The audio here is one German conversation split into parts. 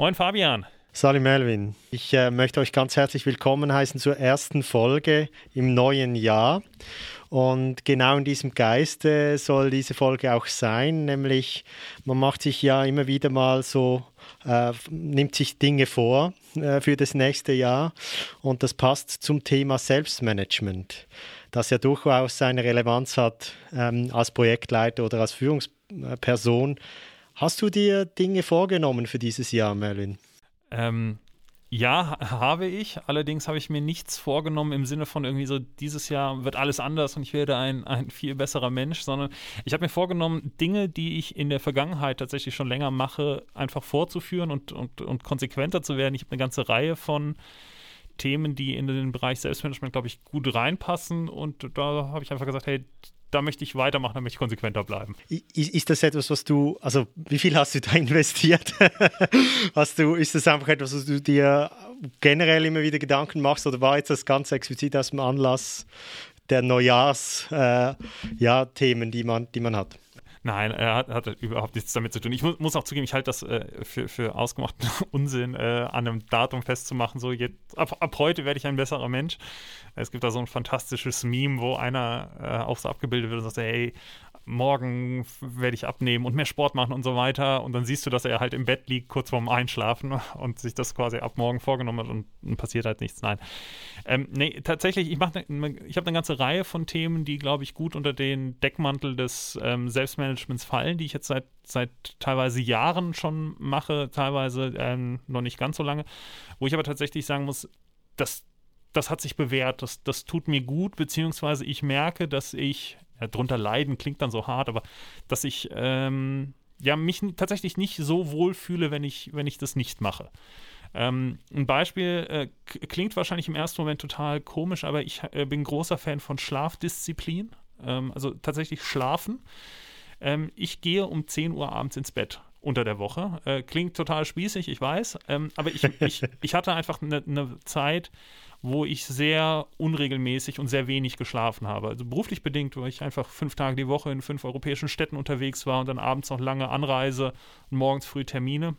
Moin Fabian. Salim Melvin. Ich äh, möchte euch ganz herzlich willkommen heißen zur ersten Folge im neuen Jahr. Und genau in diesem Geiste soll diese Folge auch sein, nämlich man macht sich ja immer wieder mal so, äh, nimmt sich Dinge vor äh, für das nächste Jahr und das passt zum Thema Selbstmanagement, das ja durchaus seine Relevanz hat ähm, als Projektleiter oder als Führungsperson. Hast du dir Dinge vorgenommen für dieses Jahr, Merlin? Ähm, ja, habe ich. Allerdings habe ich mir nichts vorgenommen im Sinne von irgendwie so, dieses Jahr wird alles anders und ich werde ein, ein viel besserer Mensch, sondern ich habe mir vorgenommen, Dinge, die ich in der Vergangenheit tatsächlich schon länger mache, einfach fortzuführen und, und, und konsequenter zu werden. Ich habe eine ganze Reihe von Themen, die in den Bereich Selbstmanagement, glaube ich, gut reinpassen und da habe ich einfach gesagt, hey, da möchte ich weitermachen, da möchte ich konsequenter bleiben. Ist, ist das etwas, was du, also wie viel hast du da investiert? hast du, ist das einfach etwas, was du dir generell immer wieder Gedanken machst oder war jetzt das ganz explizit aus dem Anlass der Neujahrs-Themen, äh, ja, die, man, die man hat? Nein, er hat, hat, überhaupt nichts damit zu tun. Ich mu muss auch zugeben, ich halte das äh, für, für ausgemachten Unsinn, äh, an einem Datum festzumachen. So, jetzt, ab, ab heute werde ich ein besserer Mensch. Es gibt da so ein fantastisches Meme, wo einer äh, auch so abgebildet wird und sagt, hey, morgen werde ich abnehmen und mehr Sport machen und so weiter. Und dann siehst du, dass er halt im Bett liegt, kurz vorm Einschlafen und sich das quasi ab morgen vorgenommen hat und, und passiert halt nichts. Nein. Ähm, nee, tatsächlich, ich, ne, ich habe eine ganze Reihe von Themen, die, glaube ich, gut unter den Deckmantel des ähm, Selbstmanagements fallen, die ich jetzt seit, seit teilweise Jahren schon mache, teilweise ähm, noch nicht ganz so lange, wo ich aber tatsächlich sagen muss, dass das hat sich bewährt, das, das tut mir gut, beziehungsweise ich merke, dass ich ja, drunter leiden klingt dann so hart, aber dass ich ähm, ja mich tatsächlich nicht so wohl fühle, wenn ich, wenn ich das nicht mache. Ähm, ein Beispiel äh, klingt wahrscheinlich im ersten Moment total komisch, aber ich äh, bin großer Fan von Schlafdisziplin, ähm, also tatsächlich schlafen. Ähm, ich gehe um 10 Uhr abends ins Bett unter der Woche. Äh, klingt total spießig, ich weiß, ähm, aber ich, ich, ich hatte einfach eine ne Zeit, wo ich sehr unregelmäßig und sehr wenig geschlafen habe. Also beruflich bedingt, weil ich einfach fünf Tage die Woche in fünf europäischen Städten unterwegs war und dann abends noch lange Anreise und morgens früh Termine.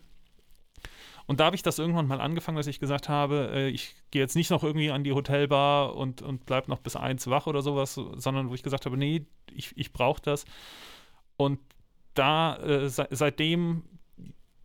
Und da habe ich das irgendwann mal angefangen, dass ich gesagt habe, äh, ich gehe jetzt nicht noch irgendwie an die Hotelbar und, und bleibe noch bis eins wach oder sowas, sondern wo ich gesagt habe, nee, ich, ich brauche das. Und da äh, se seitdem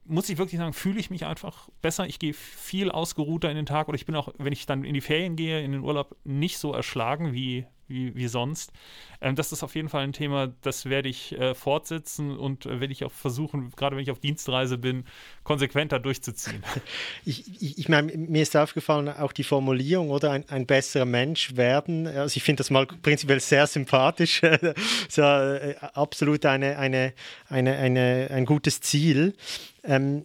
muss ich wirklich sagen, fühle ich mich einfach besser. Ich gehe viel ausgeruhter in den Tag oder ich bin auch, wenn ich dann in die Ferien gehe, in den Urlaub, nicht so erschlagen wie, wie, wie sonst. Ähm, das ist auf jeden Fall ein Thema, das werde ich äh, fortsetzen und äh, werde ich auch versuchen, gerade wenn ich auf Dienstreise bin, konsequenter durchzuziehen. Ich, ich, ich meine, mir ist aufgefallen, auch die Formulierung oder ein, ein besserer Mensch werden. Also ich finde das mal prinzipiell sehr sympathisch. so, äh, absolut eine, eine, eine, eine, ein gutes Ziel. Ähm,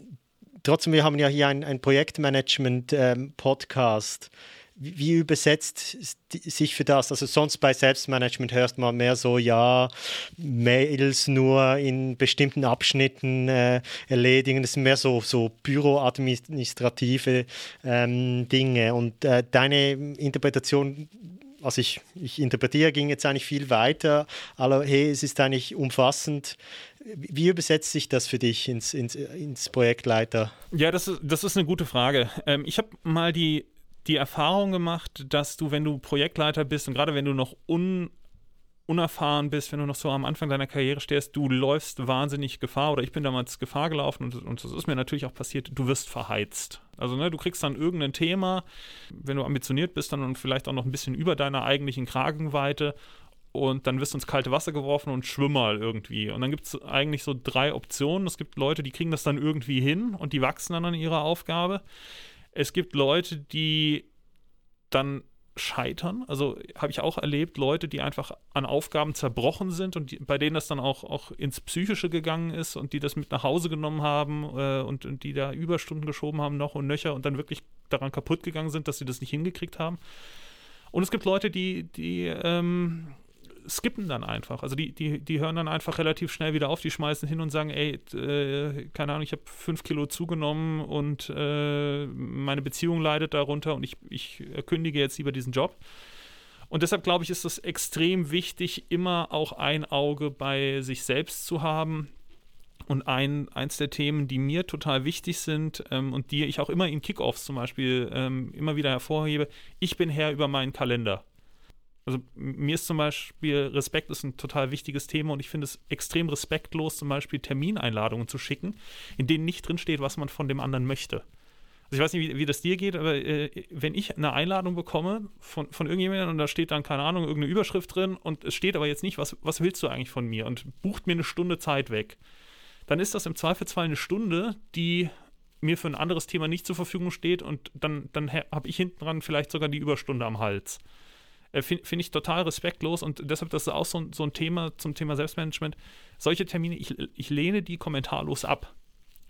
trotzdem, wir haben ja hier ein, Projektmanagement-Podcast. Ähm, wie, übersetzt sich für das? Also sonst bei Selbstmanagement hörst man mehr so, ja, Mails nur in bestimmten Abschnitten äh, erledigen. Das sind mehr so, so büroadministrative ähm, Dinge. Und äh, deine Interpretation also ich, ich interpretiere, ging jetzt eigentlich viel weiter. Aber hey, es ist eigentlich umfassend. Wie übersetzt sich das für dich ins, ins, ins Projektleiter? Ja, das ist, das ist eine gute Frage. Ähm, ich habe mal die, die Erfahrung gemacht, dass du, wenn du Projektleiter bist und gerade wenn du noch un, unerfahren bist, wenn du noch so am Anfang deiner Karriere stehst, du läufst wahnsinnig Gefahr oder ich bin damals Gefahr gelaufen und, und das ist mir natürlich auch passiert, du wirst verheizt. Also ne, du kriegst dann irgendein Thema, wenn du ambitioniert bist, dann und vielleicht auch noch ein bisschen über deiner eigentlichen Kragenweite und dann wirst du ins kalte Wasser geworfen und schwimm mal irgendwie. Und dann gibt es eigentlich so drei Optionen. Es gibt Leute, die kriegen das dann irgendwie hin und die wachsen dann an ihrer Aufgabe. Es gibt Leute, die dann scheitern. Also habe ich auch erlebt, Leute, die einfach an Aufgaben zerbrochen sind und die, bei denen das dann auch, auch ins Psychische gegangen ist und die das mit nach Hause genommen haben äh, und, und, die da Überstunden geschoben haben, noch und nöcher und dann wirklich daran kaputt gegangen sind, dass sie das nicht hingekriegt haben. Und es gibt Leute, die, die ähm, skippen dann einfach. Also die, die, die hören dann einfach relativ schnell wieder auf, die schmeißen hin und sagen, ey, äh, keine Ahnung, ich habe fünf Kilo zugenommen und äh, meine Beziehung leidet darunter und ich, ich kündige jetzt lieber diesen Job. Und deshalb glaube ich, ist es extrem wichtig, immer auch ein Auge bei sich selbst zu haben Und ein, eins der Themen, die mir total wichtig sind ähm, und die ich auch immer in Kickoffs zum Beispiel ähm, immer wieder hervorhebe, ich bin Herr über meinen Kalender. Also mir ist zum Beispiel Respekt ist ein total wichtiges Thema und ich finde es extrem respektlos, zum Beispiel Termineinladungen zu schicken, in denen nicht drinsteht, was man von dem anderen möchte. Also ich weiß nicht, wie, wie das dir geht, aber äh, wenn ich eine Einladung bekomme von, von irgendjemandem und da steht dann, keine Ahnung, irgendeine Überschrift drin und es steht aber jetzt nicht, was, was willst du eigentlich von mir und bucht mir eine Stunde Zeit weg dann ist das im Zweifelsfall eine Stunde, die mir für ein anderes Thema nicht zur Verfügung steht und dann, dann habe ich hinten dran vielleicht sogar die Überstunde am Hals. Äh, Finde find ich total respektlos und deshalb das ist auch so, so ein Thema zum Thema Selbstmanagement. Solche Termine, ich, ich lehne die kommentarlos ab.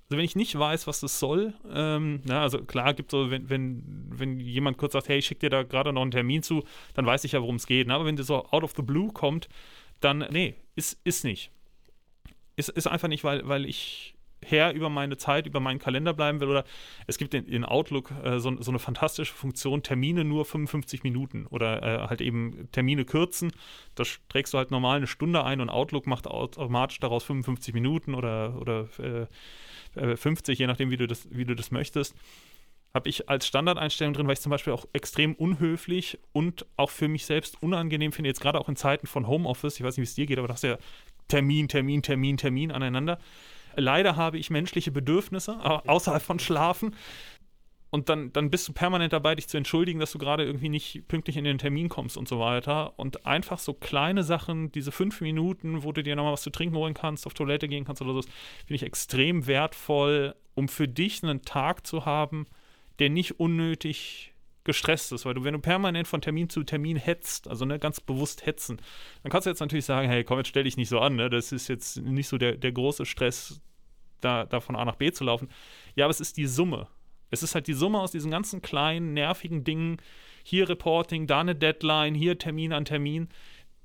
Also wenn ich nicht weiß, was das soll, ähm, na, also klar gibt so, wenn, wenn, wenn jemand kurz sagt, hey, ich schicke dir da gerade noch einen Termin zu, dann weiß ich ja, worum es geht. Ne? Aber wenn das so out of the blue kommt, dann, nee, ist, ist nicht. Ist, ist einfach nicht, weil, weil ich Herr über meine Zeit, über meinen Kalender bleiben will. Oder es gibt in, in Outlook äh, so, so, eine fantastische Funktion, Termine nur 55 Minuten oder äh, halt eben Termine kürzen. Da trägst du halt normal eine Stunde ein und Outlook macht automatisch daraus 55 Minuten oder, oder äh, 50, äh, je nachdem, wie du das, wie du das möchtest. Habe ich als Standardeinstellung drin, weil ich zum Beispiel auch extrem unhöflich und auch für mich selbst unangenehm finde, jetzt gerade auch in Zeiten von Homeoffice, ich weiß nicht, wie es dir geht, aber das ist ja Termin, Termin, Termin, Termin aneinander. Leider habe ich menschliche Bedürfnisse außerhalb von Schlafen. Und dann, dann bist du permanent dabei, dich zu entschuldigen, dass du gerade irgendwie nicht pünktlich in den Termin kommst und so weiter. Und einfach so kleine Sachen, diese fünf Minuten, wo du dir nochmal was zu trinken holen kannst, auf Toilette gehen kannst oder so, finde ich extrem wertvoll, um für dich einen Tag zu haben, der nicht unnötig gestresst ist, weil du, wenn du permanent von Termin zu Termin hetzt, also ne, ganz bewusst hetzen, dann kannst du jetzt natürlich sagen, hey, komm, jetzt stell dich nicht so an, ne? das ist jetzt nicht so der, der große Stress, da, da von A nach B zu laufen. Ja, aber es ist die Summe. Es ist halt die Summe aus diesen ganzen kleinen, nervigen Dingen, hier Reporting, da eine Deadline, hier Termin an Termin,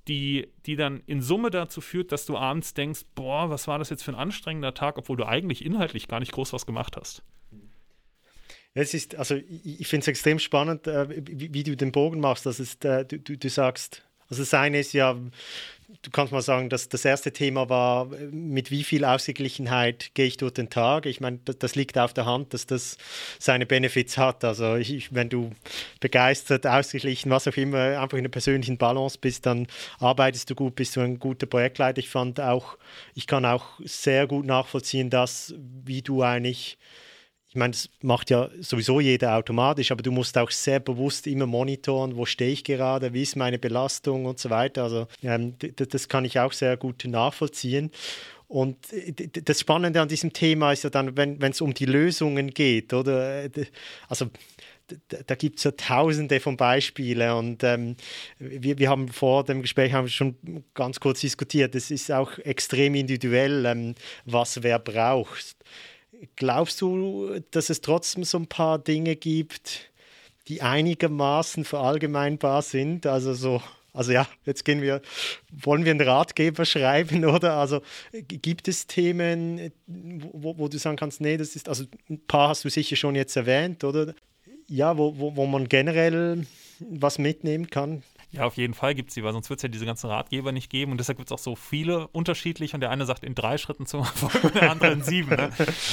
die, die dann in Summe dazu führt, dass du abends denkst, boah, was war das jetzt für ein anstrengender Tag, obwohl du eigentlich inhaltlich gar nicht groß was gemacht hast. Es ist, also ich, ich finde es extrem spannend, äh, wie, wie, du den Bogen machst. Das ist, äh, du, du, du sagst, also das eine ist ja, du kannst mal sagen, dass das erste Thema war, mit wie viel Ausgeglichenheit gehe ich durch den Tag. Ich meine, das, liegt auf der Hand, dass das seine Benefits hat. Also ich, wenn du begeistert, ausgeglichen, was auch immer, einfach in einer persönlichen Balance bist, dann arbeitest du gut, bist du ein guter Projektleiter. Ich fand auch, ich kann auch sehr gut nachvollziehen, dass, wie du eigentlich ich meine, das macht ja sowieso jeder automatisch, aber du musst auch sehr bewusst immer monitoren, wo stehe ich gerade, wie ist meine Belastung und so weiter. Also ähm, das kann ich auch sehr gut nachvollziehen. Und das Spannende an diesem Thema ist ja dann, wenn es um die Lösungen geht, oder? Also da gibt es ja tausende von Beispielen und ähm, wir, wir haben vor dem Gespräch haben schon ganz kurz diskutiert, es ist auch extrem individuell, ähm, was wer braucht. Glaubst du, dass es trotzdem so ein paar Dinge gibt, die einigermaßen verallgemeinbar sind? Also so, also ja, jetzt gehen wir, wollen wir einen Ratgeber schreiben, oder? Also gibt es Themen, wo, wo du sagen kannst, nee, das ist, also ein paar hast du sicher schon jetzt erwähnt, oder? Ja, wo, wo, wo man generell was mitnehmen kann. Ja, auf jeden Fall gibt es die, weil sonst wird es ja diese ganzen Ratgeber nicht geben und deshalb gibt es auch so viele unterschiedlich und der eine sagt in drei Schritten zum Erfolg der andere in sieben. Ne?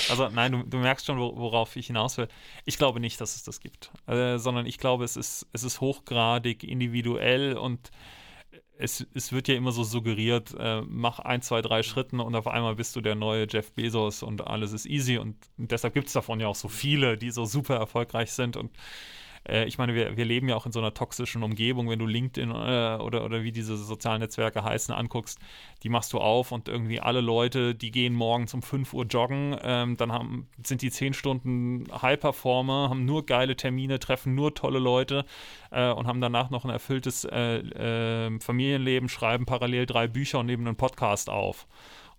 Also nein, du, du, merkst schon, worauf ich hinaus will. Ich glaube nicht, dass es das gibt, äh, sondern ich glaube, es ist, es ist hochgradig individuell und es, es wird ja immer so suggeriert, äh, mach ein, zwei, drei Schritten und auf einmal bist du der neue Jeff Bezos und alles ist easy und deshalb gibt es davon ja auch so viele, die so super erfolgreich sind und äh, ich meine, wir, wir leben ja auch in so einer toxischen Umgebung, wenn du LinkedIn äh, oder, oder wie diese sozialen Netzwerke heißen, anguckst, die machst du auf und irgendwie alle Leute, die gehen morgens um 5 Uhr joggen, ähm, dann haben, sind die 10 Stunden High-Performer, haben nur geile Termine, treffen nur tolle Leute äh, und haben danach noch ein erfülltes äh, ähm, Familienleben, schreiben parallel drei Bücher und nehmen einen Podcast auf.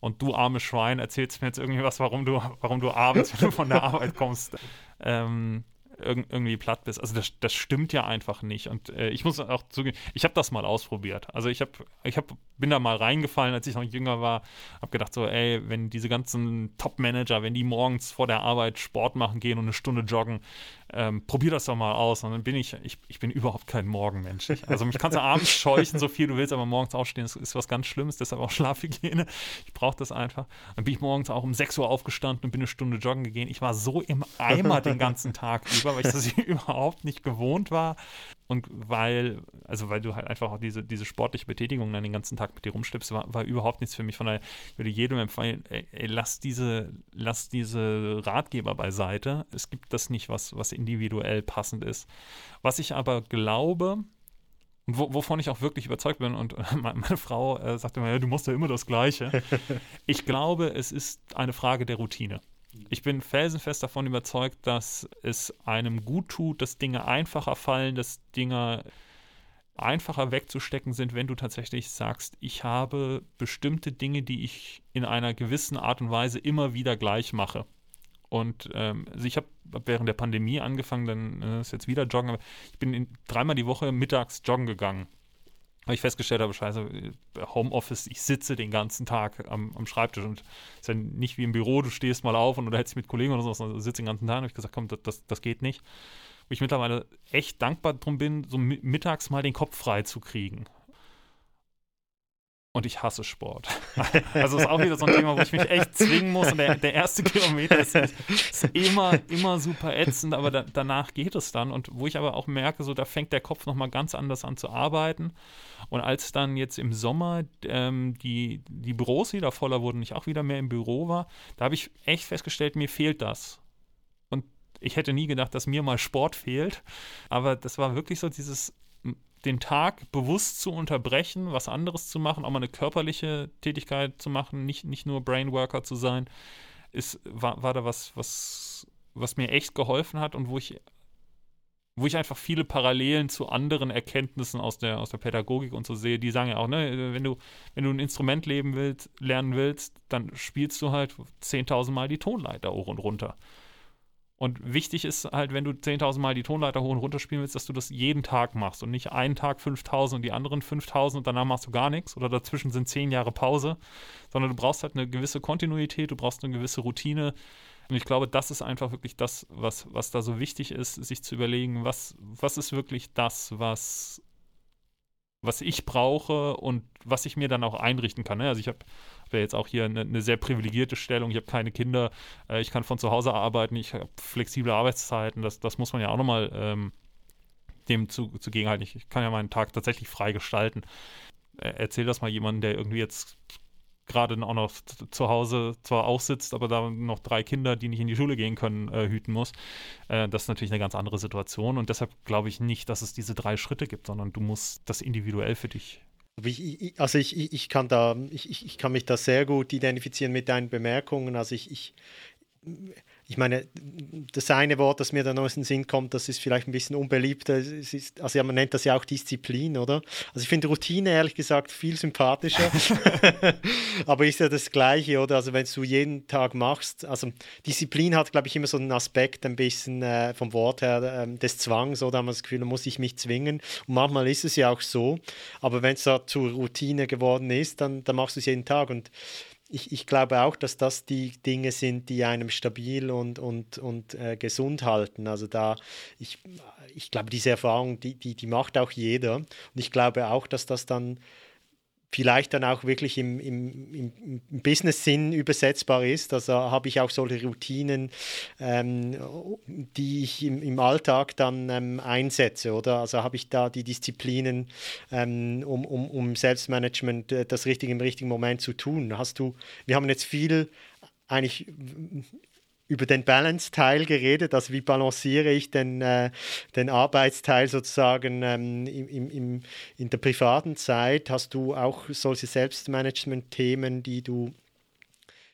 Und du arme Schwein erzählst mir jetzt irgendwie was, warum du, warum du abends, wenn du von der Arbeit kommst, ähm, irg irgendwie platt bist. Also das, das stimmt ja einfach nicht. Und äh, ich muss auch zugeben, ich habe das mal ausprobiert. Also ich habe, ich hab, bin da mal reingefallen, als ich noch jünger war, habe gedacht so, ey, wenn diese ganzen Top-Manager, wenn die morgens vor der Arbeit Sport machen gehen und eine Stunde joggen, ähm, probier das doch mal aus. Und dann bin ich, ich, ich bin überhaupt kein Morgenmensch. Also mich kannst du abends scheuchen, so viel du willst, aber morgens aufstehen ist, ist was ganz Schlimmes, deshalb auch Schlafhygiene. Ich brauche das einfach. Dann bin ich morgens auch um 6 Uhr aufgestanden und bin eine Stunde joggen gegangen. Ich war so im Eimer den ganzen Tag über, weil ich das überhaupt nicht gewohnt war. Und weil, also weil du halt einfach auch diese, diese sportliche Betätigung dann den ganzen Tag mit dir rumschleppst, war, war überhaupt nichts für mich. Von daher würde ich jedem empfehlen, ey, ey, lass diese, lass diese Ratgeber beiseite. Es gibt das nicht, was, was individuell passend ist. Was ich aber glaube, und wovon ich auch wirklich überzeugt bin, und meine Frau äh, sagte immer, ja, du musst ja immer das Gleiche. ich glaube, es ist eine Frage der Routine. Ich bin felsenfest davon überzeugt, dass es einem gut tut, dass Dinge einfacher fallen, dass Dinge einfacher wegzustecken sind, wenn du tatsächlich sagst, ich habe bestimmte Dinge, die ich in einer gewissen Art und Weise immer wieder gleich mache. Und ähm, also ich habe während der Pandemie angefangen, dann äh, ist jetzt wieder joggen, aber ich bin in, dreimal die Woche mittags joggen gegangen weil ich festgestellt habe, scheiße, Homeoffice, ich sitze den ganzen Tag am, am Schreibtisch und es ist ja nicht wie im Büro, du stehst mal auf und oder hättest mit Kollegen oder so, sondern sitze den ganzen Tag und ich gesagt, komm, das, das, das geht nicht. Wo ich mittlerweile echt dankbar drum bin, so mittags mal den Kopf frei zu kriegen. Und ich hasse Sport. Also ist auch wieder so ein Thema, wo ich mich echt zwingen muss. Und der, der erste Kilometer ist, ist, immer, immer super ätzend, aber da, danach geht es dann. Und wo ich aber auch merke, so da fängt der Kopf nochmal ganz anders an zu arbeiten. Und als dann jetzt im Sommer ähm, die, die Büros wieder voller wurden und ich auch wieder mehr im Büro war, da habe ich echt festgestellt, mir fehlt das. Und ich hätte nie gedacht, dass mir mal Sport fehlt. Aber das war wirklich so dieses den Tag bewusst zu unterbrechen, was anderes zu machen, auch mal eine körperliche Tätigkeit zu machen, nicht, nicht nur Brainworker zu sein, ist, war, war da was, was, was mir echt geholfen hat und wo ich, wo ich einfach viele Parallelen zu anderen Erkenntnissen aus der, aus der Pädagogik und so sehe, die sagen ja auch, ne, wenn du, wenn du ein Instrument leben willst, lernen willst, dann spielst du halt 10.000 Mal die Tonleiter hoch und runter. Und wichtig ist halt, wenn du 10.000 Mal die Tonleiter hoch und runter spielen willst, dass du das jeden Tag machst und nicht einen Tag 5.000 und die anderen 5.000 und danach machst du gar nichts oder dazwischen sind 10 Jahre Pause, sondern du brauchst halt eine gewisse Kontinuität, du brauchst eine gewisse Routine. Und ich glaube, das ist einfach wirklich das, was, was da so wichtig ist, sich zu überlegen, was, was ist wirklich das, was, was ich brauche und was ich mir dann auch einrichten kann. Ne? Also ich habe ja jetzt auch hier eine, eine, sehr privilegierte Stellung, ich habe keine Kinder, äh, ich kann von zu Hause arbeiten, ich habe flexible Arbeitszeiten, das, das muss man ja auch nochmal ähm, dem zu, zugegenhalten. Ich, ich kann ja meinen Tag tatsächlich frei gestalten. Äh, erzähl das mal jemandem, der irgendwie jetzt gerade auch noch zu Hause zwar auch sitzt, aber da noch drei Kinder, die nicht in die Schule gehen können, äh, hüten muss. Äh, das ist natürlich eine ganz andere Situation und deshalb glaube ich nicht, dass es diese drei Schritte gibt, sondern du musst das individuell für dich also ich, ich, kann da, ich, ich kann mich da sehr gut identifizieren mit deinen Bemerkungen. Also ich, ich, ich meine, das eine Wort, das mir da noch in den Sinn kommt, das ist vielleicht ein bisschen unbeliebter. Ist, also ja, man nennt das ja auch Disziplin, oder? Also ich finde Routine ehrlich gesagt viel sympathischer. Aber ist ja das Gleiche, oder? Also wenn du jeden Tag machst, also Disziplin hat, glaube ich, immer so einen Aspekt ein bisschen äh, vom Wort her äh, des Zwangs, oder? Da haben wir das Gefühl, da muss ich mich zwingen. Und manchmal ist es ja auch so. Aber wenn es da zur Routine geworden ist, dann, dann machst du es jeden Tag. Und ich, ich glaube auch, dass das die Dinge sind, die einem stabil und, und, und äh, gesund halten. Also da, ich, ich glaube, diese Erfahrung, die, die, die macht auch jeder. Und ich glaube auch, dass das dann vielleicht dann auch wirklich im, im, im Business-Sinn übersetzbar ist. Also habe ich auch solche Routinen, ähm, die ich im, im Alltag dann ähm, einsetze, oder? Also habe ich da die Disziplinen, ähm, um, um, um Selbstmanagement äh, das Richtige im richtigen Moment zu tun. Hast du, wir haben jetzt viel eigentlich über den Balance-Teil geredet, also wie balanciere ich den, äh, den Arbeitsteil sozusagen ähm, im, im, in der privaten Zeit. Hast du auch solche Selbstmanagement-Themen, die du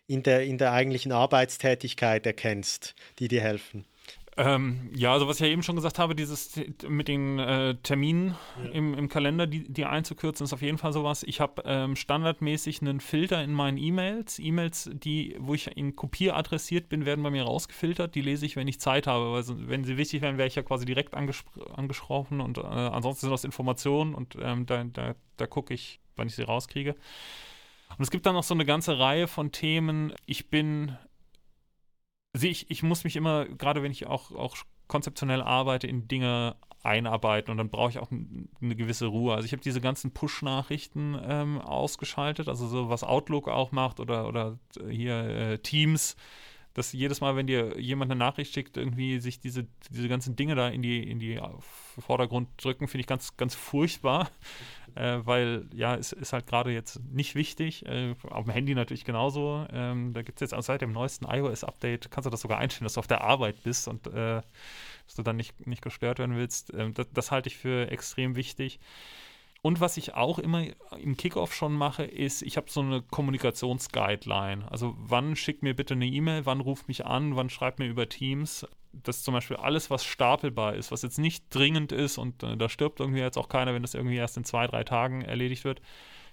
in der, in der eigentlichen Arbeitstätigkeit erkennst, die dir helfen? Ähm, ja, also was ich ja eben schon gesagt habe, dieses mit den äh, Terminen ja. im, im Kalender, die, die einzukürzen, ist auf jeden Fall sowas. Ich habe ähm, standardmäßig einen Filter in meinen E-Mails. E-Mails, die, wo ich in Kopie adressiert bin, werden bei mir rausgefiltert. Die lese ich, wenn ich Zeit habe. Weil wenn sie wichtig wären, wäre ich ja quasi direkt angesprochen und äh, ansonsten sind das Informationen und ähm, da, da, da gucke ich, wann ich sie rauskriege. Und es gibt dann noch so eine ganze Reihe von Themen. Ich bin also ich, ich muss mich immer, gerade wenn ich auch, auch konzeptionell arbeite, in Dinge einarbeiten und dann brauche ich auch eine gewisse Ruhe. Also ich habe diese ganzen Push-Nachrichten ähm, ausgeschaltet, also so was Outlook auch macht oder, oder hier äh, Teams, dass jedes Mal, wenn dir jemand eine Nachricht schickt, irgendwie sich diese, diese ganzen Dinge da in die, in die Vordergrund drücken, finde ich ganz, ganz furchtbar äh, weil ja, es ist halt gerade jetzt nicht wichtig. Äh, auf dem Handy natürlich genauso. Ähm, da gibt es jetzt seit dem neuesten iOS-Update, kannst du das sogar einstellen, dass du auf der Arbeit bist und äh, dass du dann nicht, nicht gestört werden willst. Ähm, das, das halte ich für extrem wichtig. Und was ich auch immer im Kickoff schon mache, ist, ich habe so eine Kommunikationsguideline. Also wann schickt mir bitte eine E-Mail, wann ruft mich an, wann schreibt mir über Teams dass zum Beispiel alles, was stapelbar ist, was jetzt nicht dringend ist und äh, da stirbt irgendwie jetzt auch keiner, wenn das irgendwie erst in zwei, drei Tagen erledigt wird,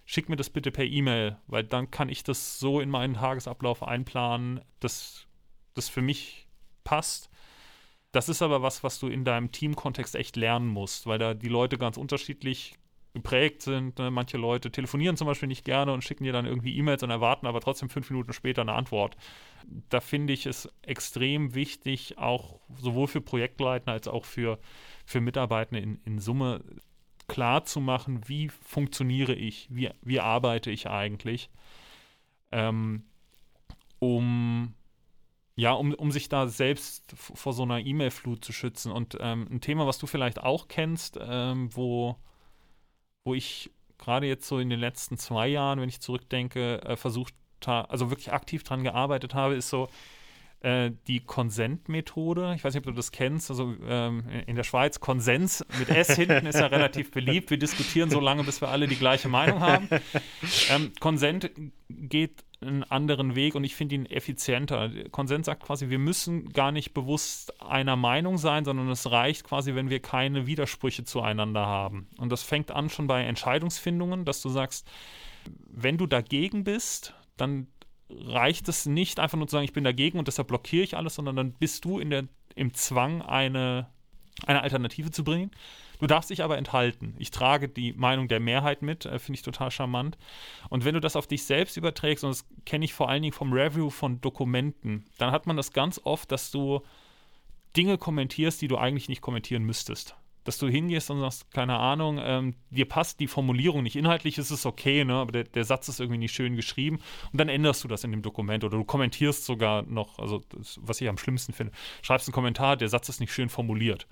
schick mir das bitte per E-Mail, weil dann kann ich das so in meinen Tagesablauf einplanen, dass das für mich passt. Das ist aber was, was du in deinem Teamkontext echt lernen musst, weil da die Leute ganz unterschiedlich geprägt sind. Ne? Manche Leute telefonieren zum Beispiel nicht gerne und schicken dir dann irgendwie E-Mails und erwarten aber trotzdem fünf Minuten später eine Antwort. Da finde ich es extrem wichtig, auch sowohl für Projektleiter als auch für, für Mitarbeitende in, in Summe klar zu machen, wie funktioniere ich, wie, wie arbeite ich eigentlich, ähm, um ja, um, um sich da selbst vor so einer E-Mail-Flut zu schützen. Und ähm, ein Thema, was du vielleicht auch kennst, ähm, wo wo ich gerade jetzt so in den letzten zwei Jahren, wenn ich zurückdenke, äh, versucht habe, also wirklich aktiv dran gearbeitet habe, ist so äh, die Konsent-Methode. Ich weiß nicht, ob du das kennst. Also ähm, in der Schweiz Konsens mit S hinten ist ja relativ beliebt. Wir diskutieren so lange, bis wir alle die gleiche Meinung haben. Ähm, Konsent geht einen anderen Weg und ich finde ihn effizienter. Konsens sagt quasi, wir müssen gar nicht bewusst einer Meinung sein, sondern es reicht quasi, wenn wir keine Widersprüche zueinander haben. Und das fängt an schon bei Entscheidungsfindungen, dass du sagst, wenn du dagegen bist, dann reicht es nicht einfach nur zu sagen, ich bin dagegen und deshalb blockiere ich alles, sondern dann bist du in der, im Zwang, eine, eine Alternative zu bringen. Du darfst dich aber enthalten. Ich trage die Meinung der Mehrheit mit, äh, finde ich total charmant. Und wenn du das auf dich selbst überträgst, und das kenne ich vor allen Dingen vom Review von Dokumenten, dann hat man das ganz oft, dass du Dinge kommentierst, die du eigentlich nicht kommentieren müsstest. Dass du hingehst und sagst, keine Ahnung, ähm, dir passt die Formulierung nicht. Inhaltlich ist es okay, ne? aber der, der, Satz ist irgendwie nicht schön geschrieben. Und dann änderst du das in dem Dokument oder du kommentierst sogar noch, also das, was ich am schlimmsten finde, schreibst einen Kommentar, der Satz ist nicht schön formuliert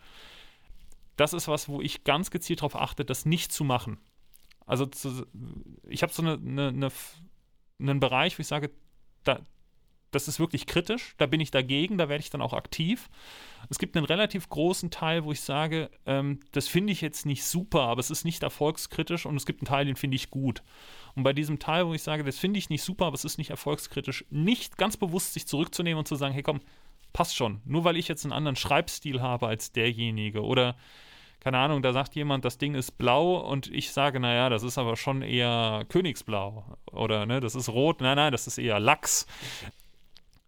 das ist was, wo ich ganz gezielt darauf achte, das nicht zu machen. Also zu, ich habe so eine, eine, eine, einen Bereich, wo ich sage, da, das ist wirklich kritisch, da bin ich dagegen, da werde ich dann auch aktiv. Es gibt einen relativ großen Teil, wo ich sage, ähm, das finde ich jetzt nicht super, aber es ist nicht erfolgskritisch und es gibt einen Teil, den finde ich gut. Und bei diesem Teil, wo ich sage, das finde ich nicht super, aber es ist nicht erfolgskritisch, nicht ganz bewusst sich zurückzunehmen und zu sagen, hey komm, passt schon. Nur weil ich jetzt einen anderen Schreibstil habe als derjenige oder keine Ahnung, da sagt jemand, das Ding ist blau und ich sage, naja, das ist aber schon eher Königsblau oder ne, das ist rot, nein, nein, das ist eher Lachs.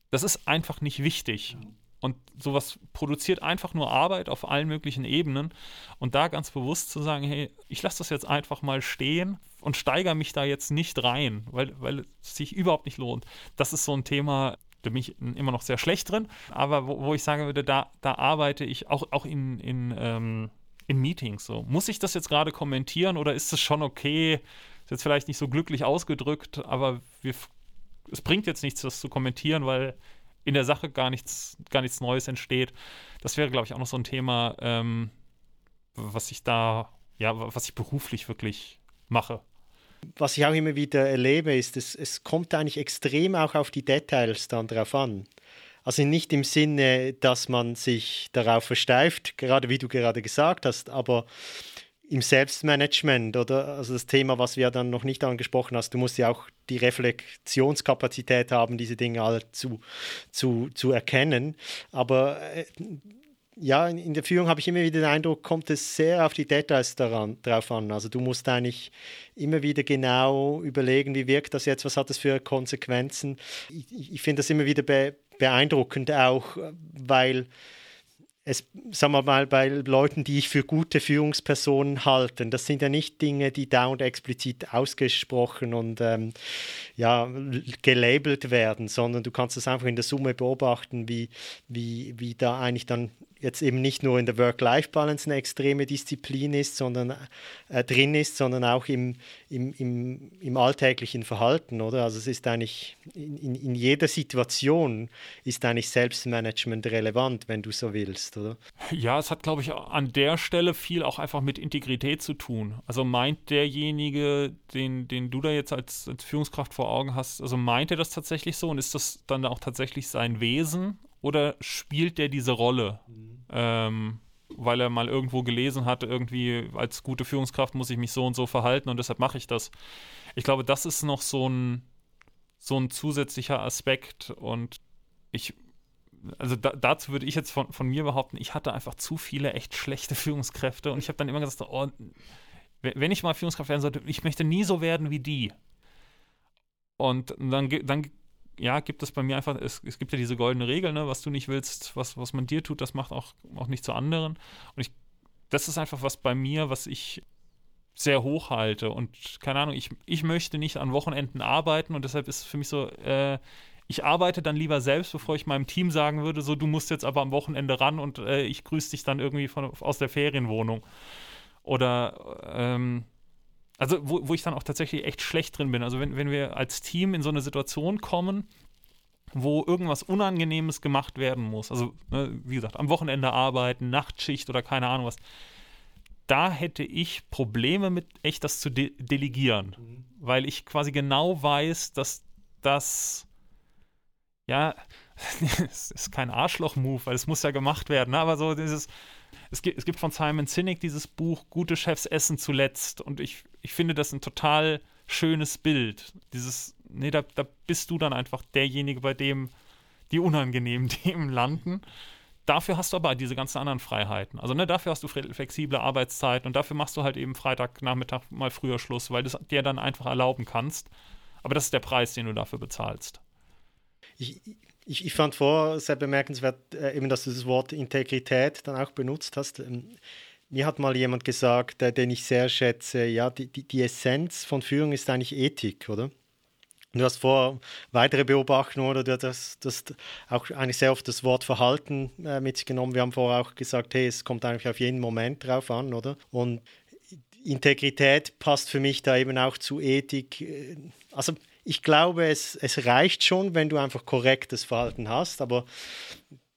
Das ist einfach nicht wichtig. Und sowas produziert einfach nur Arbeit auf allen möglichen Ebenen. Und da ganz bewusst zu sagen, hey, ich lasse das jetzt einfach mal stehen und steigere mich da jetzt nicht rein, weil, weil es sich überhaupt nicht lohnt. Das ist so ein Thema, da bin ich immer noch sehr schlecht drin, aber wo, wo ich sagen würde, da, da arbeite ich auch, auch in, in, ähm, in Meetings so. Muss ich das jetzt gerade kommentieren oder ist es schon okay? Ist jetzt vielleicht nicht so glücklich ausgedrückt, aber wir, es bringt jetzt nichts, das zu kommentieren, weil in der Sache gar nichts, gar nichts Neues entsteht. Das wäre, glaube ich, auch noch so ein Thema, ähm, was ich da, ja, was ich beruflich wirklich mache was ich auch immer wieder erlebe, ist, es, es kommt eigentlich extrem auch auf die Details dann drauf an. Also nicht im Sinne, dass man sich darauf versteift, gerade wie du gerade gesagt hast, aber im Selbstmanagement oder also das Thema, was wir dann noch nicht angesprochen hast, du musst ja auch die Reflexionskapazität haben, diese Dinge alle zu, zu, zu erkennen. Aber äh, ja, in der Führung habe ich immer wieder den Eindruck, kommt es sehr auf die Details daran, drauf an. Also du musst eigentlich immer wieder genau überlegen, wie wirkt das jetzt, was hat das für Konsequenzen. Ich, ich finde das immer wieder be beeindruckend auch, weil es, sagen wir mal, bei Leuten, die ich für gute Führungspersonen halte, das sind ja nicht Dinge, die da und explizit ausgesprochen und ähm, ja, gelabelt werden, sondern du kannst das einfach in der Summe beobachten, wie, wie, wie da eigentlich dann jetzt eben nicht nur in der Work-Life-Balance eine extreme Disziplin ist, sondern äh, drin ist, sondern auch im, im, im, im alltäglichen Verhalten, oder? Also es ist eigentlich in, in, in jeder Situation ist eigentlich Selbstmanagement relevant, wenn du so willst, oder? Ja, es hat, glaube ich, an der Stelle viel auch einfach mit Integrität zu tun. Also meint derjenige, den, den du da jetzt als, als Führungskraft vor Augen hast, also meint er das tatsächlich so und ist das dann auch tatsächlich sein Wesen oder spielt der diese Rolle? Mhm. Ähm, weil er mal irgendwo gelesen hat, irgendwie als gute Führungskraft muss ich mich so und so verhalten und deshalb mache ich das. Ich glaube, das ist noch so ein, so ein zusätzlicher Aspekt und ich, also da, dazu würde ich jetzt von, von mir behaupten, ich hatte einfach zu viele echt schlechte Führungskräfte und ich habe dann immer gesagt, oh, wenn ich mal Führungskraft werden sollte, ich möchte nie so werden wie die. Und dann, dann ja, gibt es bei mir einfach, es, es gibt ja diese goldene Regel, ne, was du nicht willst, was, was man dir tut, das macht auch, auch nicht zu anderen. Und ich, das ist einfach was bei mir, was ich sehr hoch halte. Und keine Ahnung, ich, ich möchte nicht an Wochenenden arbeiten und deshalb ist für mich so, äh, ich arbeite dann lieber selbst, bevor ich meinem Team sagen würde, so du musst jetzt aber am Wochenende ran und äh, ich grüße dich dann irgendwie von, aus der Ferienwohnung. Oder ähm, also wo, wo ich dann auch tatsächlich echt schlecht drin bin. Also wenn, wenn wir als Team in so eine Situation kommen, wo irgendwas Unangenehmes gemacht werden muss, also ne, wie gesagt, am Wochenende arbeiten, Nachtschicht oder keine Ahnung was, da hätte ich Probleme mit echt das zu de delegieren, mhm. weil ich quasi genau weiß, dass das ja, es ist kein Arschloch-Move, weil es muss ja gemacht werden, ne? aber so dieses, es gibt, es gibt von Simon Sinek dieses Buch Gute Chefs essen zuletzt und ich, ich finde das ein total schönes Bild. Dieses, nee, da, da bist du dann einfach derjenige, bei dem die unangenehmen Themen landen. Dafür hast du aber diese ganzen anderen Freiheiten. Also ne, dafür hast du flexible Arbeitszeiten und dafür machst du halt eben Freitagnachmittag mal früher Schluss, weil du es dir dann einfach erlauben kannst. Aber das ist der Preis, den du dafür bezahlst. Ich, ich, ich fand vor sehr bemerkenswert, äh, eben, dass du das Wort Integrität dann auch benutzt hast. Ähm, mir hat mal jemand gesagt, äh, den ich sehr schätze, ja, die, die, die Essenz von Führung ist eigentlich Ethik, oder? Du hast vor weitere Beobachtungen oder du hast, das auch eigentlich sehr oft das Wort Verhalten äh, mit sich genommen. Wir haben vorher auch gesagt, hey, es kommt eigentlich auf jeden Moment drauf an, oder? Und Integrität passt für mich da eben auch zu Ethik. Äh, also ich glaube, es, es reicht schon, wenn du einfach korrektes Verhalten hast, aber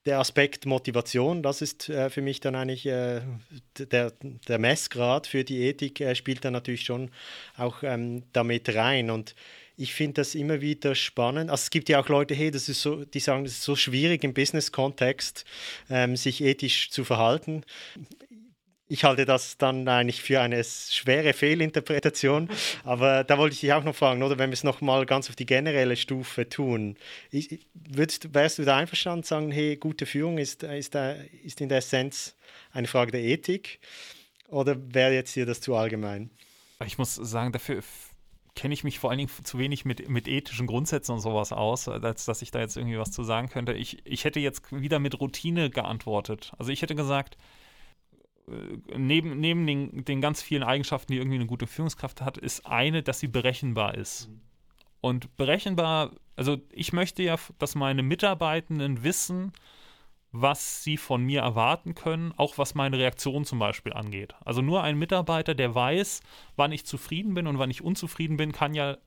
der Aspekt Motivation, das ist äh, für mich dann eigentlich äh, der, der Messgrad für die Ethik, äh, spielt dann natürlich schon auch ähm, damit rein. Und ich finde das immer wieder spannend. Also es gibt ja auch Leute, hey, das ist so, die sagen, es ist so schwierig im Business-Kontext, ähm, sich ethisch zu verhalten ich halte das dann eigentlich für eine schwere Fehlinterpretation. Aber da wollte ich dich auch noch fragen, oder wenn wir es nochmal ganz auf die generelle Stufe tun, würdest, wärst du da einverstanden sagen, hey, gute Führung ist, ist, ist in der Essenz eine Frage der Ethik? Oder wäre jetzt hier das zu allgemein? Ich muss sagen, dafür kenne ich mich vor allen Dingen zu wenig mit, mit ethischen Grundsätzen und sowas aus, als dass ich da jetzt irgendwie was zu sagen könnte. Ich, ich hätte jetzt wieder mit Routine geantwortet. Also ich hätte gesagt, äh, neben, neben den, den ganz vielen Eigenschaften, die irgendwie eine gute Führungskraft hat, ist eine, dass sie berechenbar ist. Mhm. Und berechenbar, also ich möchte ja, dass meine Mitarbeitenden wissen, was sie von mir erwarten können, auch was meine Reaktion zum Beispiel angeht. Also nur ein Mitarbeiter, der weiß, wann ich zufrieden bin und wann ich unzufrieden bin, kann ja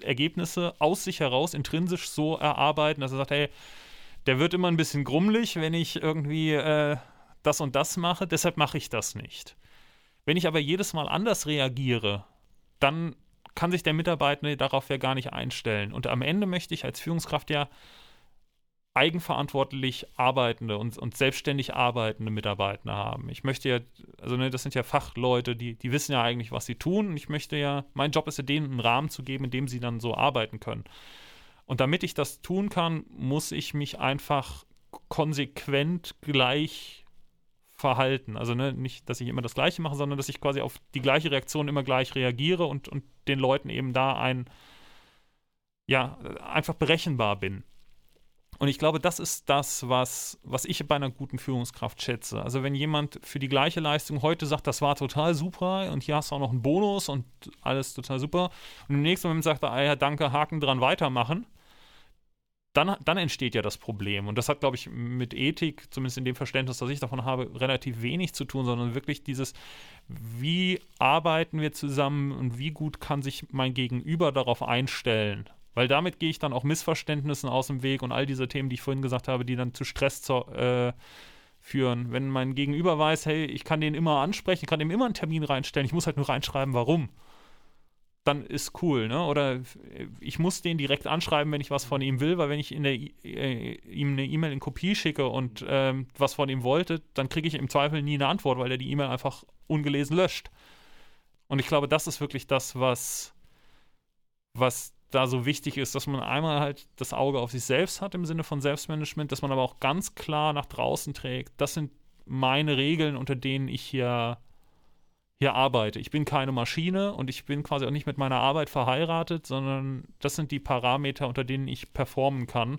Ergebnisse aus sich heraus intrinsisch so erarbeiten, dass er sagt, hey, der wird immer ein bisschen grummelig, wenn ich irgendwie äh, das und das mache, deshalb mache ich das nicht. Wenn ich aber jedes Mal anders reagiere, dann kann sich der Mitarbeiter darauf ja gar nicht einstellen. Und am Ende möchte ich als Führungskraft ja eigenverantwortlich arbeitende und, und selbstständig arbeitende Mitarbeiter haben. Ich möchte ja, also ne, das sind ja Fachleute, die, die wissen ja eigentlich, was sie tun. Und ich möchte ja, mein Job ist ja, denen einen Rahmen zu geben, in dem sie dann so arbeiten können. Und damit ich das tun kann, muss ich mich einfach konsequent gleich Verhalten. Also ne, nicht, dass ich immer das Gleiche mache, sondern dass ich quasi auf die gleiche Reaktion immer gleich reagiere und, und den Leuten eben da ein, ja, einfach berechenbar bin. Und ich glaube, das ist das, was, was ich bei einer guten Führungskraft schätze. Also wenn jemand für die gleiche Leistung heute sagt, das war total super und hier hast du auch noch einen Bonus und alles total super und im nächsten Moment sagt er, ah ja, danke, Haken dran, weitermachen, dann, dann entsteht ja das Problem. Und das hat, glaube ich, mit Ethik, zumindest in dem Verständnis, das ich davon habe, relativ wenig zu tun, sondern wirklich dieses, wie arbeiten wir zusammen und wie gut kann sich mein Gegenüber darauf einstellen. Weil damit gehe ich dann auch Missverständnissen aus dem Weg und all diese Themen, die ich vorhin gesagt habe, die dann zu Stress zu, äh, führen. Wenn mein Gegenüber weiß, hey, ich kann den immer ansprechen, ich kann ihm immer einen Termin reinstellen, ich muss halt nur reinschreiben, warum dann ist cool, ne? Oder ich muss den direkt anschreiben, wenn ich was von ihm will, weil wenn ich der, äh, ihm eine E-Mail in Kopie schicke und ähm, was von ihm wollte, dann kriege ich im Zweifel nie eine Antwort, weil er die E-Mail einfach ungelesen löscht. Und ich glaube, das ist wirklich das, was, was da so wichtig ist, dass man einmal halt das Auge auf sich selbst hat im Sinne von Selbstmanagement, dass man aber auch ganz klar nach draußen trägt. Das sind meine Regeln, unter denen ich hier hier arbeite. Ich bin keine Maschine und ich bin quasi auch nicht mit meiner Arbeit verheiratet, sondern das sind die Parameter, unter denen ich performen kann.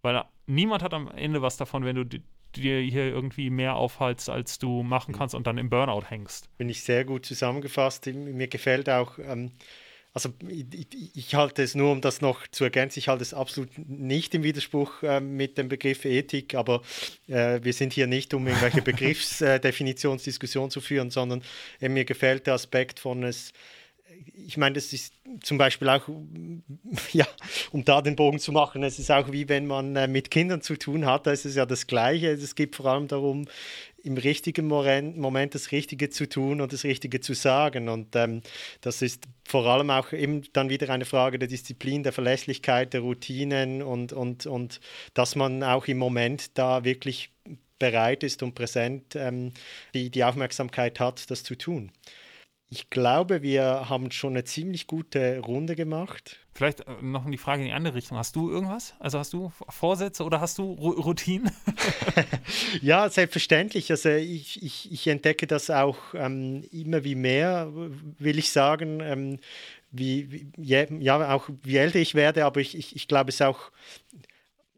Weil niemand hat am Ende was davon, wenn du dir hier irgendwie mehr aufhalst, als du machen kannst und dann im Burnout hängst. Bin ich sehr gut zusammengefasst. Mir gefällt auch, ähm, also ich, ich, halte es nur, um das noch zu ergänzen, ich halte es absolut nicht im Widerspruch äh, mit dem Begriff Ethik, aber äh, wir sind hier nicht, um irgendwelche Begriffsdefinitionsdiskussionen zu führen, sondern äh, mir gefällt der Aspekt von es, ich meine, das ist zum Beispiel auch, ja, um da den Bogen zu machen, es ist auch wie wenn man äh, mit Kindern zu tun hat, da ist es ja das Gleiche. Es geht vor allem darum, im richtigen Moment das Richtige zu tun und das Richtige zu sagen. Und ähm, das ist vor allem auch eben dann wieder eine Frage der Disziplin, der Verlässlichkeit, der Routinen und, und, und dass man auch im Moment da wirklich bereit ist und präsent ähm, die, die Aufmerksamkeit hat, das zu tun. Ich glaube, wir haben schon eine ziemlich gute Runde gemacht. Vielleicht äh, noch die Frage in die andere Richtung. Hast du irgendwas? Also hast du Vorsätze oder hast du Routinen? ja, selbstverständlich. Also ich, ich, ich entdecke das auch ähm, immer wie mehr, will ich sagen. Ähm, wie, wie, ja, auch wie älter ich werde, aber ich, ich, ich glaube, es ist auch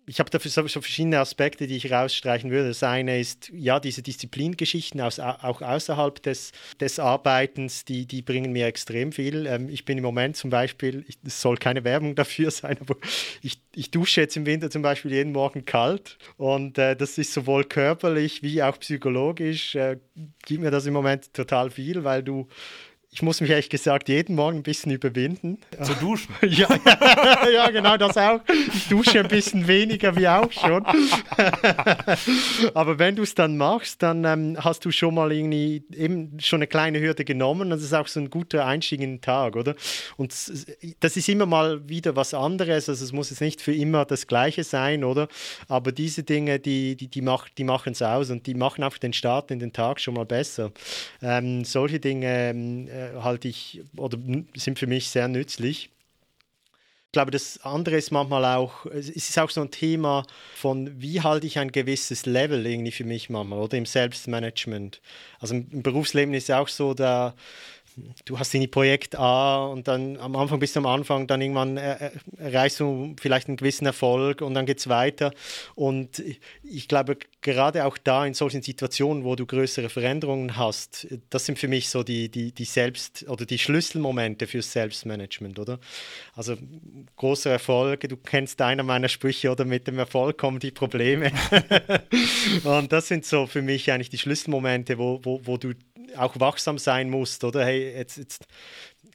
ich habe dafür so, so, verschiedene Aspekte, die ich rausstreichen würde. Das eine ist, ja, diese Disziplingeschichten aus, auch außerhalb des, des Arbeitens, die, die bringen mir extrem viel. Ähm, ich bin im Moment zum Beispiel, es soll keine Werbung dafür sein, aber ich, ich dusche jetzt im Winter zum Beispiel jeden Morgen kalt und äh, das ist sowohl körperlich wie auch psychologisch, äh, gibt mir das im Moment total viel, weil du ich muss mich ehrlich gesagt jeden Morgen ein bisschen überwinden. Zu duschen? ja, ja, genau das auch. Ich dusche ein bisschen weniger wie auch schon. Aber wenn du es dann machst, dann ähm, hast du schon mal irgendwie eben schon eine kleine Hürde genommen. Das ist auch so ein guter Einstieg in den Tag, oder? Und das ist immer mal wieder was anderes. Also es muss jetzt nicht für immer das Gleiche sein, oder? Aber diese Dinge, die, die, die, mach, die machen es aus und die machen auch den Start in den Tag schon mal besser. Ähm, solche Dinge ähm, äh, halte ich oder sind für mich sehr nützlich. Ich glaube, das andere ist manchmal auch, es ist auch so ein Thema von, wie halte ich ein gewisses Level irgendwie für mich manchmal oder im Selbstmanagement. Also im Berufsleben ist ja auch so, da du hast irgendwie Projekt A und dann am Anfang bist du am Anfang, dann irgendwann erreichst du vielleicht einen gewissen Erfolg und dann geht es weiter. Und ich glaube, gerade auch da in solchen Situationen, wo du größere Veränderungen hast, das sind für mich so die, die, die Selbst- oder die Schlüsselmomente fürs Selbstmanagement, oder? Also große Erfolge, du kennst einer meiner Sprüche, oder mit dem Erfolg kommen die Probleme. und das sind so für mich eigentlich die Schlüsselmomente, wo, wo, wo du auch wachsam sein musst, oder? Hey, jetzt, jetzt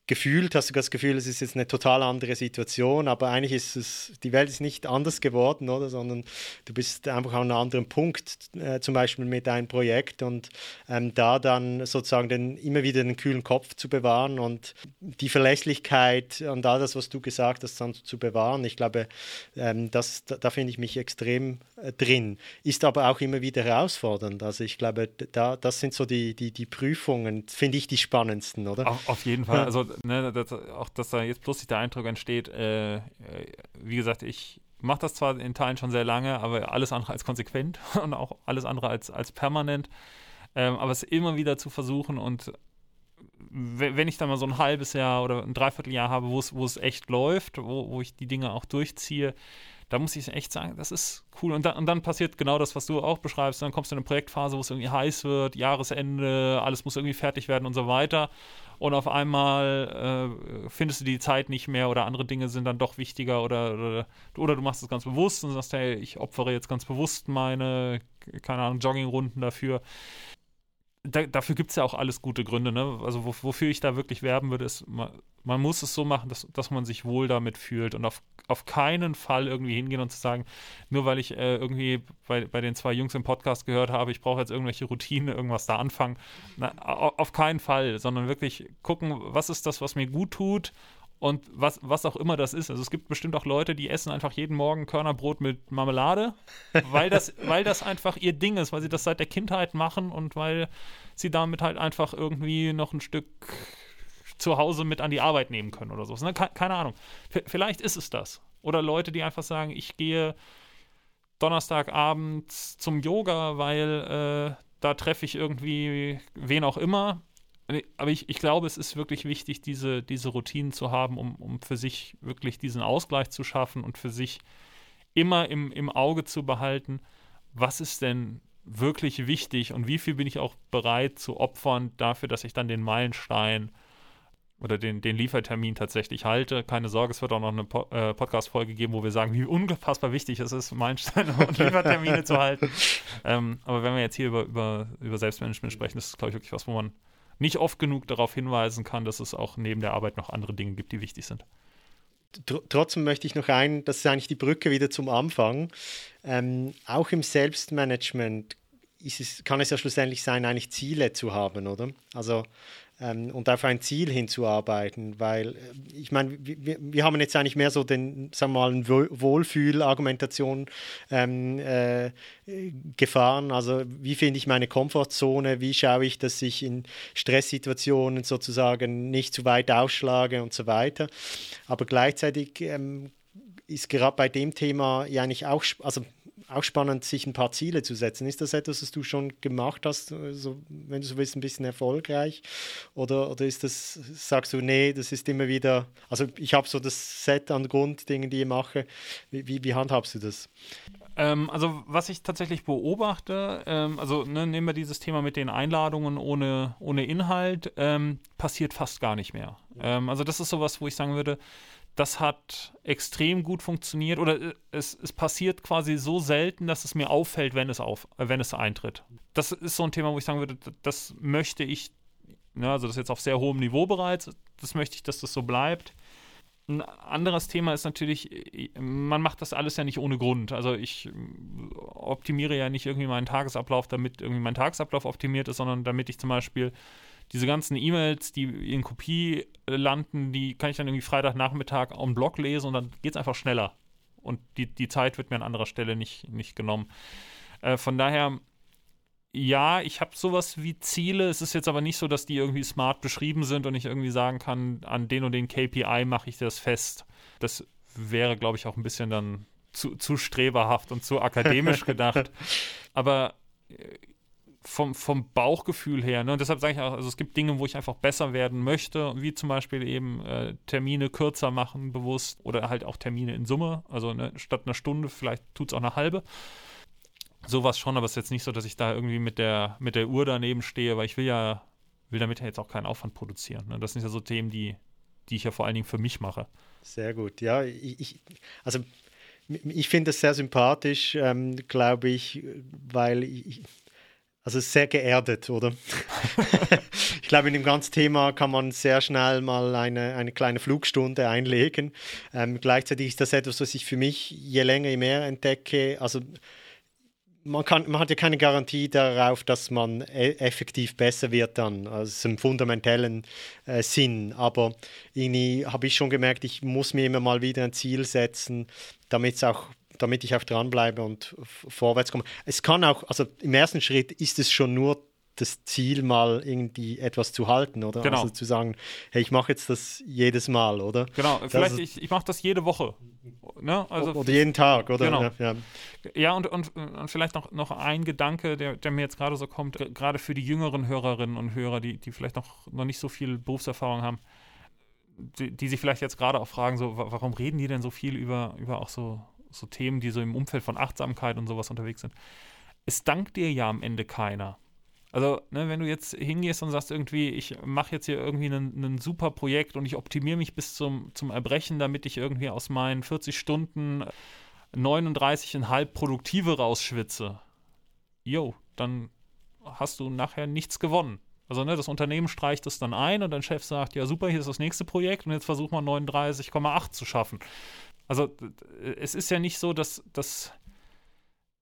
gefühlt hast du das Gefühl, es ist jetzt eine total andere Situation, aber eigentlich ist es, die Welt ist nicht anders geworden, oder? Sondern du bist einfach an einem anderen Punkt, äh, zum Beispiel mit deinem Projekt und ähm, da dann sozusagen den, immer wieder den kühlen Kopf zu bewahren und die Verlässlichkeit und all das, was du gesagt hast, dann zu bewahren. Ich glaube, ähm, das, da, da finde ich mich extrem äh, drin. Ist aber auch immer wieder herausfordernd. Also ich glaube, da, das sind so die, die, die Prüfungen, finde ich die spannendsten, oder? Auf, auf jeden Fall. Also ne, das, auch dass da jetzt plötzlich der Eindruck entsteht, äh, wie gesagt, ich mache das zwar in Teilen schon sehr lange, aber alles andere als konsequent und auch alles andere als, als permanent. Ähm, aber es immer wieder zu versuchen und wenn ich dann mal so ein halbes Jahr oder ein Dreivierteljahr habe, wo es, wo es echt läuft, wo, wo ich die Dinge auch durchziehe, da muss ich echt sagen, das ist cool. Und, da, und dann passiert genau das, was du auch beschreibst. Dann kommst du in eine Projektphase, wo es irgendwie heiß wird, Jahresende, alles muss irgendwie fertig werden und so weiter. Und auf einmal äh, findest du die Zeit nicht mehr oder andere Dinge sind dann doch wichtiger oder, oder, oder du machst es ganz bewusst und sagst, hey, ich opfere jetzt ganz bewusst meine, keine Ahnung, Joggingrunden dafür da, dafür gibt es ja auch alles gute Gründe. Ne? Also wo, wofür ich da wirklich werben würde, ist, man, man, muss es so machen, dass, dass man sich wohl damit fühlt und auf, auf keinen Fall irgendwie hingehen und zu sagen, nur weil ich äh, irgendwie bei, bei den zwei Jungs im Podcast gehört habe, ich brauche jetzt irgendwelche Routine, irgendwas da anfangen. Na, auf keinen Fall, sondern wirklich gucken, was ist das, was mir gut tut und was, was auch immer das ist. Also es gibt bestimmt auch Leute, die essen einfach jeden Morgen Körnerbrot mit Marmelade, weil das, weil das einfach ihr Ding ist, weil sie das seit der Kindheit machen und weil sie damit halt einfach irgendwie noch ein Stück zu Hause mit an die Arbeit nehmen können oder so. Ne? Keine Ahnung. Vielleicht ist es das. Oder Leute, die einfach sagen, ich gehe Donnerstagabend zum Yoga, weil äh, da treffe ich irgendwie wen auch immer aber ich, ich glaube, es ist wirklich wichtig, diese, diese Routinen zu haben, um, um für sich wirklich diesen Ausgleich zu schaffen und für sich immer im, im Auge zu behalten, was ist denn wirklich wichtig und wie viel bin ich auch bereit zu opfern dafür, dass ich dann den Meilenstein oder den, den Liefertermin tatsächlich halte. Keine Sorge, es wird auch noch eine po äh, Podcast-Folge geben, wo wir sagen, wie unfassbar wichtig es ist, Meilensteine und Liefertermine zu halten. Ähm, aber wenn wir jetzt hier über, über, über Selbstmanagement sprechen, das ist, glaube ich, wirklich was, wo man nicht oft genug darauf hinweisen kann, dass es auch neben der Arbeit noch andere Dinge gibt, die wichtig sind. Trotzdem möchte ich noch ein, das ist eigentlich die Brücke wieder zum Anfang. Ähm, auch im Selbstmanagement es, kann es ja schlussendlich sein, eigentlich Ziele zu haben, oder? Also ähm, und auf ein Ziel hinzuarbeiten, weil äh, ich meine, wir, wir haben jetzt eigentlich mehr so den, sagen wir mal, Wohlfühl-Argumentation ähm, äh, gefahren. Also wie finde ich meine Komfortzone, wie schaue ich, dass ich in Stresssituationen sozusagen nicht zu weit ausschlage und so weiter. Aber gleichzeitig ähm, ist gerade bei dem Thema ja eigentlich auch, also auch spannend, sich ein paar Ziele zu setzen. Ist das etwas, was du schon gemacht hast, also, wenn du so willst, ein bisschen erfolgreich? Oder, oder ist das, sagst du, nee, das ist immer wieder, also ich habe so das Set an Grunddingen, die ich mache. Wie, wie, wie handhabst du das? Ähm, also was ich tatsächlich beobachte, ähm, also ne, nehmen wir dieses Thema mit den Einladungen ohne, ohne Inhalt, ähm, passiert fast gar nicht mehr. Ähm, also das ist sowas, wo ich sagen würde, das hat extrem gut funktioniert oder äh, es, es passiert quasi so selten, dass es mir auffällt, wenn es, auf, äh, wenn es eintritt. Das ist so ein Thema, wo ich sagen würde, das möchte ich, ne, also das ist jetzt auf sehr hohem Niveau bereits, das möchte ich, dass das so bleibt. Ein anderes Thema ist natürlich, äh, man macht das alles ja nicht ohne Grund. Also ich optimiere ja nicht irgendwie meinen Tagesablauf, damit irgendwie mein Tagesablauf optimiert ist, sondern damit ich zum Beispiel diese ganzen E-Mails, die in Kopie landen, die kann ich dann irgendwie Freitagnachmittag am Blog lesen und dann geht es einfach schneller. Und die, die Zeit wird mir an anderer Stelle nicht, nicht genommen. Äh, von daher, ja, ich habe sowas wie Ziele. Es ist jetzt aber nicht so, dass die irgendwie smart beschrieben sind und ich irgendwie sagen kann, an den und den KPI mache ich das fest. Das wäre, glaube ich, auch ein bisschen dann zu, zu streberhaft und zu akademisch gedacht. aber äh, vom, vom Bauchgefühl her. Ne? Und deshalb sage ich auch, also es gibt Dinge, wo ich einfach besser werden möchte, wie zum Beispiel eben äh, Termine kürzer machen, bewusst, oder halt auch Termine in Summe. Also ne, statt einer Stunde, vielleicht tut es auch eine halbe. Sowas schon, aber es ist jetzt nicht so, dass ich da irgendwie mit der, mit der Uhr daneben stehe, weil ich will ja, will damit ja jetzt auch keinen Aufwand produzieren. Ne? Das sind ja so Themen, die, die ich ja vor allen Dingen für mich mache. Sehr gut, ja. Ich, ich also ich finde das sehr sympathisch, ähm, glaube ich, weil ich, also sehr geerdet, oder? ich glaube, in dem ganzen Thema kann man sehr schnell mal eine, eine kleine Flugstunde einlegen. Ähm, gleichzeitig ist das etwas, was ich für mich je länger, je mehr entdecke. Also man, kann, man hat ja keine Garantie darauf, dass man e effektiv besser wird dann, also im fundamentellen äh, Sinn. Aber irgendwie habe ich schon gemerkt, ich muss mir immer mal wieder ein Ziel setzen, damit es auch damit ich auch dranbleibe und vorwärts komme. Es kann auch, also im ersten Schritt ist es schon nur das Ziel, mal irgendwie etwas zu halten, oder? Genau. Also zu sagen, hey, ich mache jetzt das jedes Mal, oder? Genau, vielleicht ich, ich mache das jede Woche. Ne? Also, oder jeden Tag, oder? Genau. Ja, ja und, und, und vielleicht noch, noch ein Gedanke, der, der mir jetzt gerade so kommt, gerade für die jüngeren Hörerinnen und Hörer, die, die vielleicht noch, noch nicht so viel Berufserfahrung haben, die, die sich vielleicht jetzt gerade auch fragen, so, warum reden die denn so viel über, über auch so, so Themen, die so im Umfeld von Achtsamkeit und sowas unterwegs sind? Es dankt dir ja am Ende keiner. Also, ne, wenn du jetzt hingehst und sagst irgendwie, ich mache jetzt hier irgendwie ein super Projekt und ich optimiere mich bis zum, zum Erbrechen, damit ich irgendwie aus meinen 40 Stunden 39,5 produktive rausschwitze, jo, dann hast du nachher nichts gewonnen. Also ne, das Unternehmen streicht es dann ein und dein Chef sagt, ja super, hier ist das nächste Projekt und jetzt versuch mal 39,8 zu schaffen. Also es ist ja nicht so, dass, dass,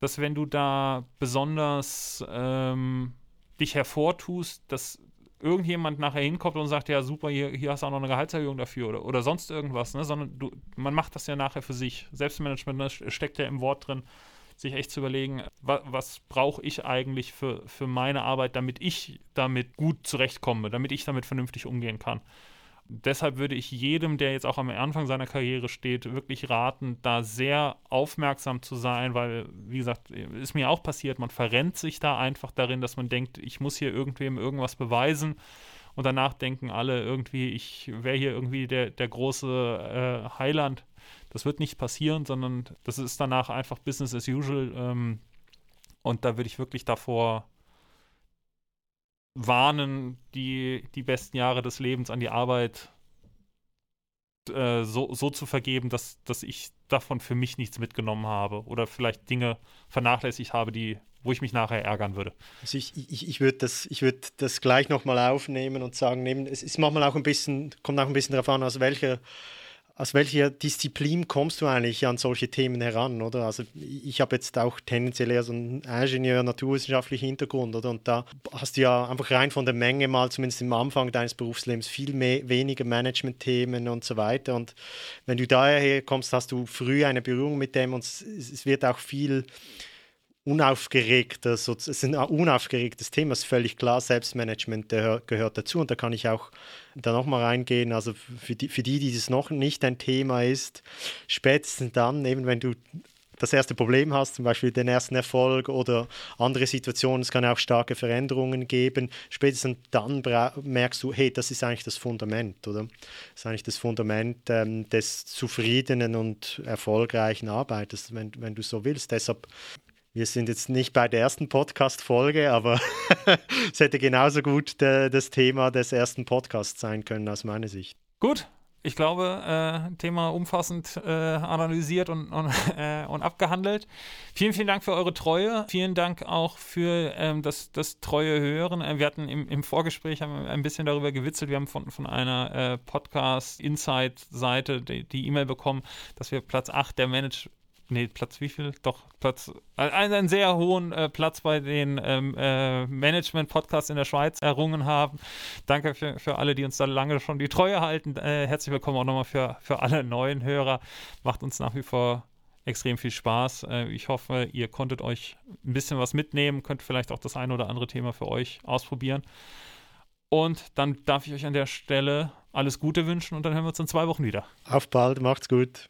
dass wenn du da besonders ähm, dich hervortust, dass irgendjemand nachher hinkommt und sagt, ja super, hier, hier hast du auch noch eine Gehaltserhöhung dafür oder, oder sonst irgendwas, ne? sondern du, man macht das ja nachher für sich. Selbstmanagement ne, steckt ja im Wort drin, sich echt zu überlegen, was, was brauche ich eigentlich für, für meine Arbeit, damit ich damit gut zurechtkomme, damit ich damit vernünftig umgehen kann deshalb würde ich jedem, der jetzt auch am Anfang seiner Karriere steht, wirklich raten, da sehr aufmerksam zu sein, weil, wie gesagt, ist mir auch passiert, man verrennt sich da einfach darin, dass man denkt, ich muss hier irgendwem irgendwas beweisen und danach denken alle irgendwie, ich wäre hier irgendwie der, der große äh, Heiland. Das wird nicht passieren, sondern das ist danach einfach Business as usual. Ähm, und da würde ich wirklich davor warnen, die, die besten Jahre des Lebens an die Arbeit äh, so, so zu vergeben, dass, dass ich davon für mich nichts mitgenommen habe oder vielleicht Dinge vernachlässigt habe, die, wo ich mich nachher ärgern würde. Also ich, ich, ich würde das, würd das gleich nochmal aufnehmen und sagen, nehmen, es ist manchmal auch ein bisschen, kommt auch ein bisschen darauf an, aus welcher aus welcher Disziplin kommst du eigentlich an solche Themen heran, oder? Also ich habe jetzt auch tendenziell eher so einen Ingenieur, naturwissenschaftlichen Hintergrund, oder? Und da hast du ja einfach rein von der Menge mal, zumindest im Anfang deines Berufslebens, viel mehr, weniger Management-Themen und so weiter. Und wenn du daher kommst, hast du früh eine Berührung mit dem und es, es wird auch viel unaufgeregter, so, es ist ein unaufgeregtes Thema, ist völlig klar, Selbstmanagement gehört dazu und da kann ich auch da nochmal reingehen, also für die, für die, die das noch nicht ein Thema ist, spätestens dann, eben wenn du das erste Problem hast, zum Beispiel den ersten Erfolg oder andere Situationen, es kann auch starke Veränderungen geben, spätestens dann merkst du, hey, das ist eigentlich das Fundament, oder? Das ist eigentlich das Fundament ähm, des zufriedenen und erfolgreichen Arbeiters, wenn, wenn du so willst. Deshalb wir sind jetzt nicht bei der ersten Podcast-Folge, aber es hätte genauso gut de, das Thema des ersten Podcasts sein können, aus meiner Sicht. Gut, ich glaube, äh, Thema umfassend äh, analysiert und, und, äh, und, abgehandelt. Vielen, vielen Dank für eure Treue. Vielen Dank auch für ähm, das, das treue Hören. Äh, wir hatten im, im Vorgespräch ein bisschen darüber gewitzelt. Wir haben von, von einer äh, Podcast-Insight-Seite die E-Mail e bekommen, dass wir Platz 8 der Manage nee, Platz wie viel? Doch, Platz, einen, einen sehr hohen äh, Platz bei den ähm, äh, Management-Podcasts in der Schweiz errungen haben. Danke für, für alle, die uns da lange schon die Treue halten. Äh, herzlich willkommen auch nochmal für, für alle neuen Hörer. Macht uns nach wie vor extrem viel Spaß. Äh, ich hoffe, ihr konntet euch ein bisschen was mitnehmen, könnt vielleicht auch das eine oder andere Thema für euch ausprobieren. Und dann darf ich euch an der Stelle alles Gute wünschen und dann hören wir uns in zwei Wochen wieder. Auf bald, macht's gut.